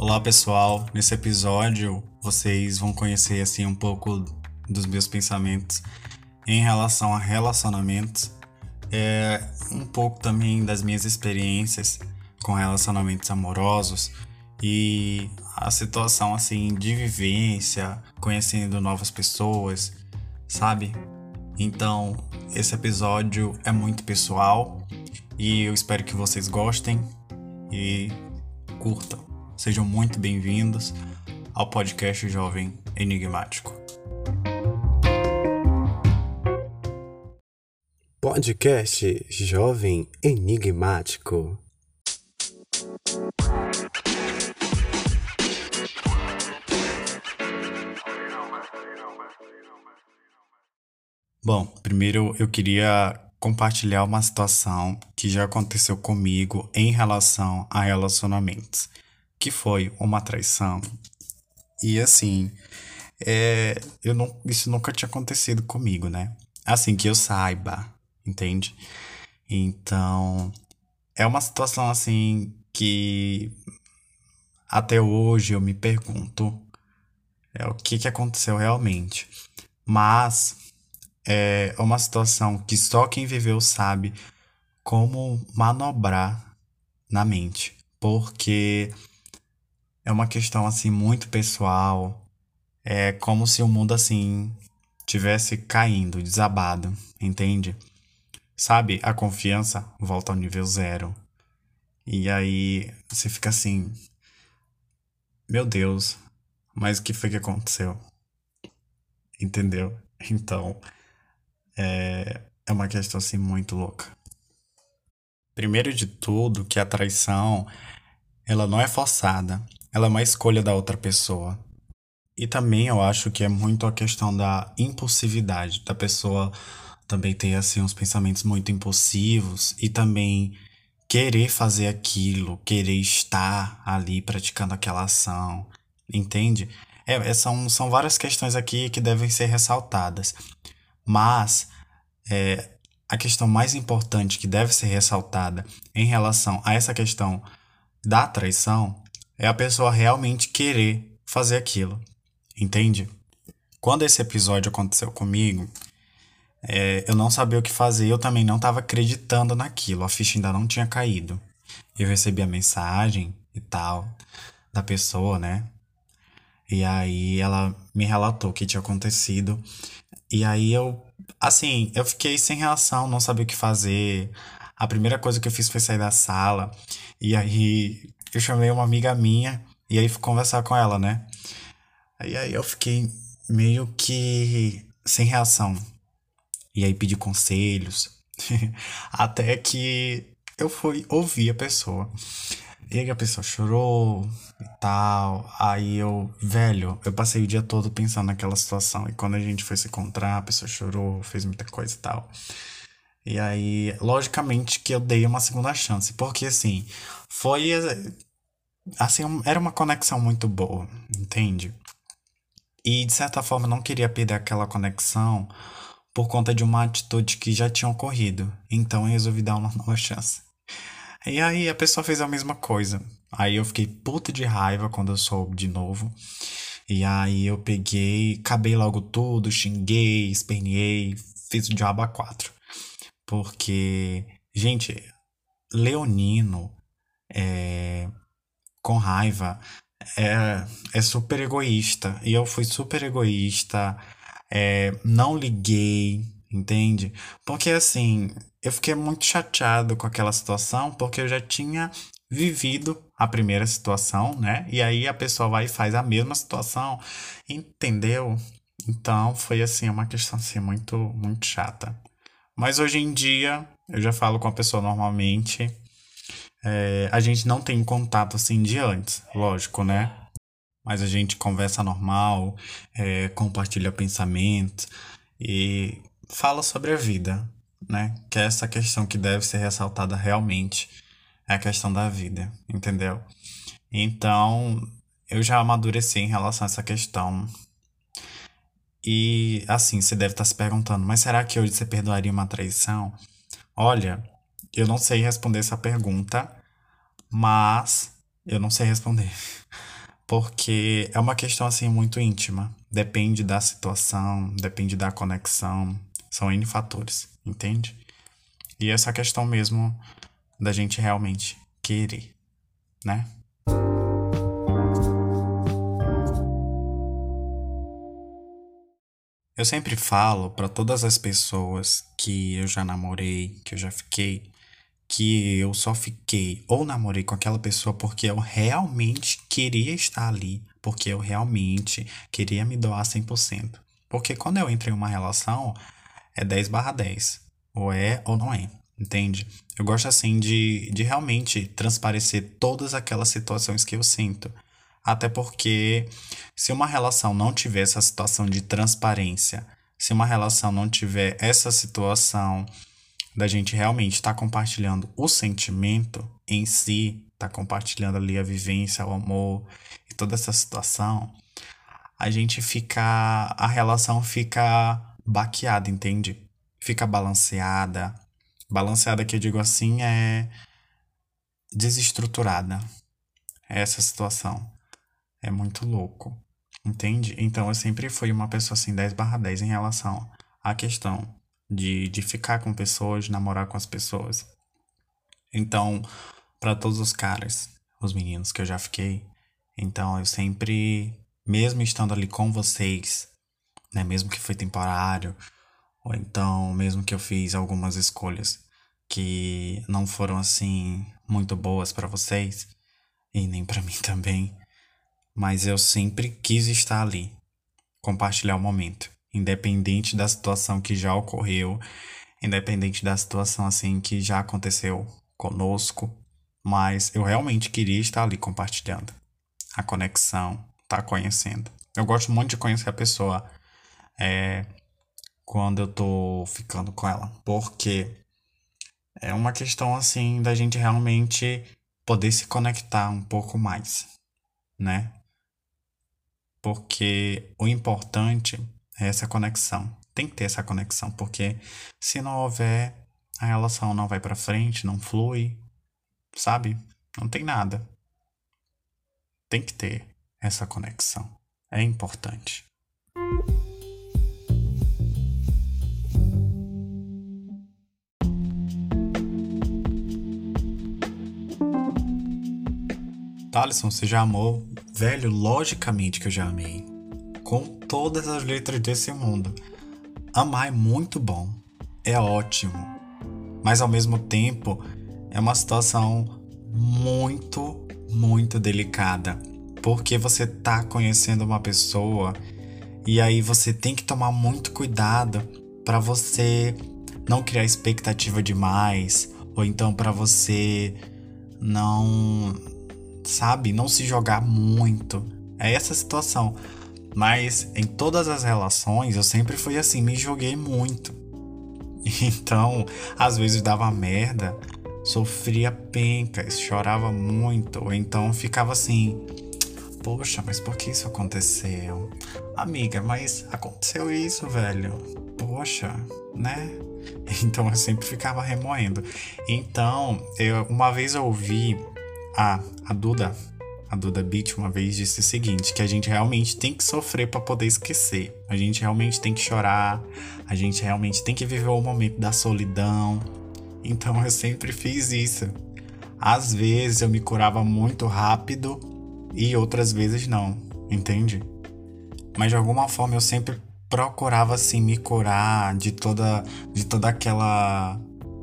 Olá pessoal, nesse episódio vocês vão conhecer assim um pouco dos meus pensamentos em relação a relacionamentos, é, um pouco também das minhas experiências com relacionamentos amorosos e a situação assim de vivência, conhecendo novas pessoas, sabe? Então, esse episódio é muito pessoal e eu espero que vocês gostem e curtam. Sejam muito bem-vindos ao podcast Jovem Enigmático. Podcast Jovem Enigmático. Bom, primeiro eu queria compartilhar uma situação que já aconteceu comigo em relação a relacionamentos, que foi uma traição. E assim, é, eu não, isso nunca tinha acontecido comigo, né? Assim que eu saiba, entende? Então, é uma situação assim que até hoje eu me pergunto é, o que, que aconteceu realmente. Mas é uma situação que só quem viveu sabe como manobrar na mente, porque é uma questão assim muito pessoal, é como se o mundo assim tivesse caindo, desabado, entende? Sabe, a confiança volta ao nível zero. E aí você fica assim, meu Deus, mas o que foi que aconteceu? Entendeu? Então, é, é uma questão assim muito louca. Primeiro de tudo, que a traição ela não é forçada, ela é uma escolha da outra pessoa. E também eu acho que é muito a questão da impulsividade, da pessoa também ter assim uns pensamentos muito impulsivos e também querer fazer aquilo, querer estar ali praticando aquela ação, entende? É, é são, são várias questões aqui que devem ser ressaltadas. Mas é, a questão mais importante que deve ser ressaltada em relação a essa questão da traição é a pessoa realmente querer fazer aquilo. Entende? Quando esse episódio aconteceu comigo, é, eu não sabia o que fazer, eu também não estava acreditando naquilo, a ficha ainda não tinha caído. Eu recebi a mensagem e tal da pessoa, né? E aí ela me relatou o que tinha acontecido. E aí eu, assim, eu fiquei sem reação, não sabia o que fazer. A primeira coisa que eu fiz foi sair da sala. E aí eu chamei uma amiga minha e aí fui conversar com ela, né? E aí eu fiquei meio que sem reação. E aí pedi conselhos. Até que eu fui ouvir a pessoa. E aí a pessoa chorou e tal. Aí eu, velho, eu passei o dia todo pensando naquela situação. E quando a gente foi se encontrar, a pessoa chorou, fez muita coisa e tal. E aí, logicamente que eu dei uma segunda chance. Porque assim, foi. Assim, era uma conexão muito boa, entende? E de certa forma não queria perder aquela conexão por conta de uma atitude que já tinha ocorrido. Então eu resolvi dar uma nova chance. E aí a pessoa fez a mesma coisa. Aí eu fiquei puta de raiva quando eu soube de novo. E aí eu peguei, acabei logo tudo, xinguei, esperneei, fiz o diabo a quatro. Porque, gente, Leonino é, com raiva é, é super egoísta. E eu fui super egoísta, é, não liguei, entende? Porque assim, eu fiquei muito chateado com aquela situação, porque eu já tinha vivido a primeira situação, né? E aí a pessoa vai e faz a mesma situação, entendeu? Então foi assim, uma questão assim muito, muito chata. Mas hoje em dia eu já falo com a pessoa normalmente. É, a gente não tem contato assim de antes, lógico, né? Mas a gente conversa normal, é, compartilha pensamentos e fala sobre a vida, né? Que é essa questão que deve ser ressaltada realmente, é a questão da vida, entendeu? Então, eu já amadureci em relação a essa questão. E assim, você deve estar se perguntando, mas será que hoje você perdoaria uma traição? Olha, eu não sei responder essa pergunta, mas eu não sei responder. porque é uma questão assim muito íntima. Depende da situação, depende da conexão, são N fatores, entende? E essa questão mesmo da gente realmente querer, né? Eu sempre falo para todas as pessoas que eu já namorei, que eu já fiquei, que eu só fiquei ou namorei com aquela pessoa porque eu realmente queria estar ali, porque eu realmente queria me doar 100%. Porque quando eu entro em uma relação, é 10 barra 10. Ou é ou não é, entende? Eu gosto assim de, de realmente transparecer todas aquelas situações que eu sinto. Até porque se uma relação não tiver essa situação de transparência, se uma relação não tiver essa situação da gente realmente estar tá compartilhando o sentimento em si, tá compartilhando ali a vivência, o amor e toda essa situação, a gente fica. a relação fica baqueada, entende? Fica balanceada. Balanceada que eu digo assim é desestruturada. É essa situação. É muito louco. Entende? Então eu sempre fui uma pessoa assim, 10 barra 10 em relação à questão de, de ficar com pessoas, namorar com as pessoas. Então, para todos os caras, os meninos que eu já fiquei, então eu sempre, mesmo estando ali com vocês, né, mesmo que foi temporário, ou então mesmo que eu fiz algumas escolhas que não foram assim muito boas para vocês e nem para mim também, mas eu sempre quis estar ali, compartilhar o momento independente da situação que já ocorreu, independente da situação assim que já aconteceu conosco, mas eu realmente queria estar ali compartilhando a conexão, tá conhecendo. Eu gosto muito de conhecer a pessoa é, quando eu tô ficando com ela, porque é uma questão assim da gente realmente poder se conectar um pouco mais, né? Porque o importante essa conexão. Tem que ter essa conexão, porque se não houver, a relação não vai para frente, não flui, sabe? Não tem nada. Tem que ter essa conexão. É importante. Thaleson, você já amou? Velho, logicamente que eu já amei. Com todas as letras desse mundo. Amar é muito bom, é ótimo, mas ao mesmo tempo é uma situação muito, muito delicada, porque você tá conhecendo uma pessoa e aí você tem que tomar muito cuidado para você não criar expectativa demais, ou então para você não, sabe, não se jogar muito. É essa situação. Mas em todas as relações eu sempre fui assim, me joguei muito. Então, às vezes dava merda, sofria pencas, chorava muito, ou então ficava assim: Poxa, mas por que isso aconteceu? Amiga, mas aconteceu isso, velho. Poxa, né? Então eu sempre ficava remoendo. Então, eu, uma vez eu ouvi a, a Duda a Duda Beat uma vez disse o seguinte, que a gente realmente tem que sofrer para poder esquecer. A gente realmente tem que chorar, a gente realmente tem que viver o momento da solidão. Então eu sempre fiz isso. Às vezes eu me curava muito rápido e outras vezes não, entende? Mas de alguma forma eu sempre procurava assim me curar de toda de toda aquela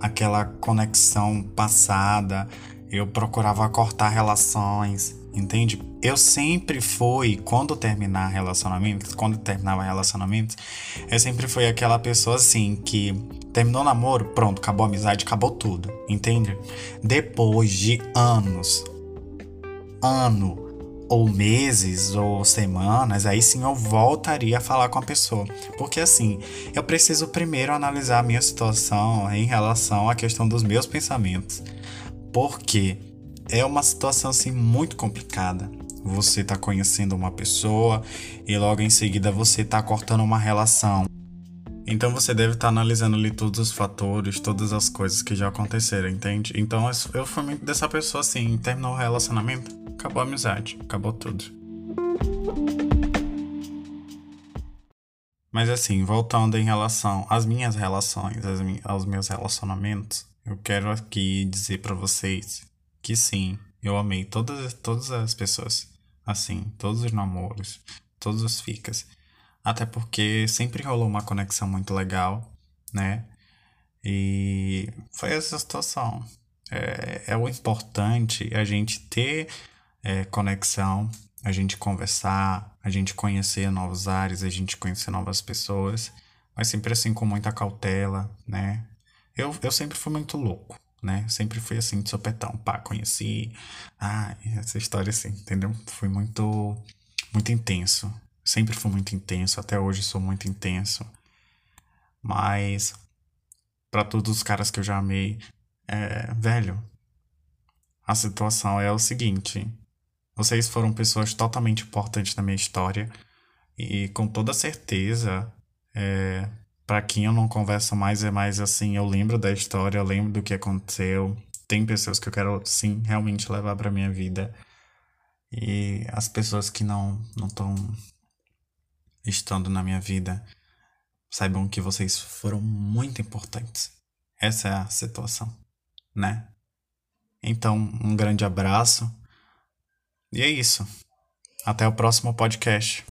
aquela conexão passada. Eu procurava cortar relações entende? Eu sempre fui, quando terminar relacionamentos, quando terminava relacionamentos, eu sempre fui aquela pessoa assim que terminou o namoro, pronto, acabou a amizade, acabou tudo, entende? Depois de anos, ano ou meses ou semanas, aí sim eu voltaria a falar com a pessoa. Porque assim, eu preciso primeiro analisar a minha situação em relação à questão dos meus pensamentos. Porque é uma situação assim muito complicada. Você tá conhecendo uma pessoa e logo em seguida você tá cortando uma relação. Então você deve estar tá analisando ali todos os fatores, todas as coisas que já aconteceram, entende? Então eu fui muito dessa pessoa assim, terminou o relacionamento, acabou a amizade, acabou tudo. Mas assim, voltando em relação às minhas relações, aos meus relacionamentos, eu quero aqui dizer para vocês que sim, eu amei todas, todas as pessoas. Assim, todos os namoros, todos os ficas. Até porque sempre rolou uma conexão muito legal, né? E foi essa situação. É, é o importante a gente ter é, conexão, a gente conversar, a gente conhecer novos ares, a gente conhecer novas pessoas, mas sempre assim com muita cautela, né? Eu, eu sempre fui muito louco, né? Sempre fui assim de sopetão, pá, conheci, ah, essa história assim, entendeu? Fui muito, muito intenso. Sempre fui muito intenso, até hoje sou muito intenso. Mas para todos os caras que eu já amei, é, velho, a situação é o seguinte: vocês foram pessoas totalmente importantes na minha história e com toda certeza, é, para quem eu não converso mais é mais assim, eu lembro da história, eu lembro do que aconteceu. Tem pessoas que eu quero sim realmente levar para minha vida e as pessoas que não não estão estando na minha vida saibam que vocês foram muito importantes. Essa é a situação, né? Então, um grande abraço. E é isso. Até o próximo podcast.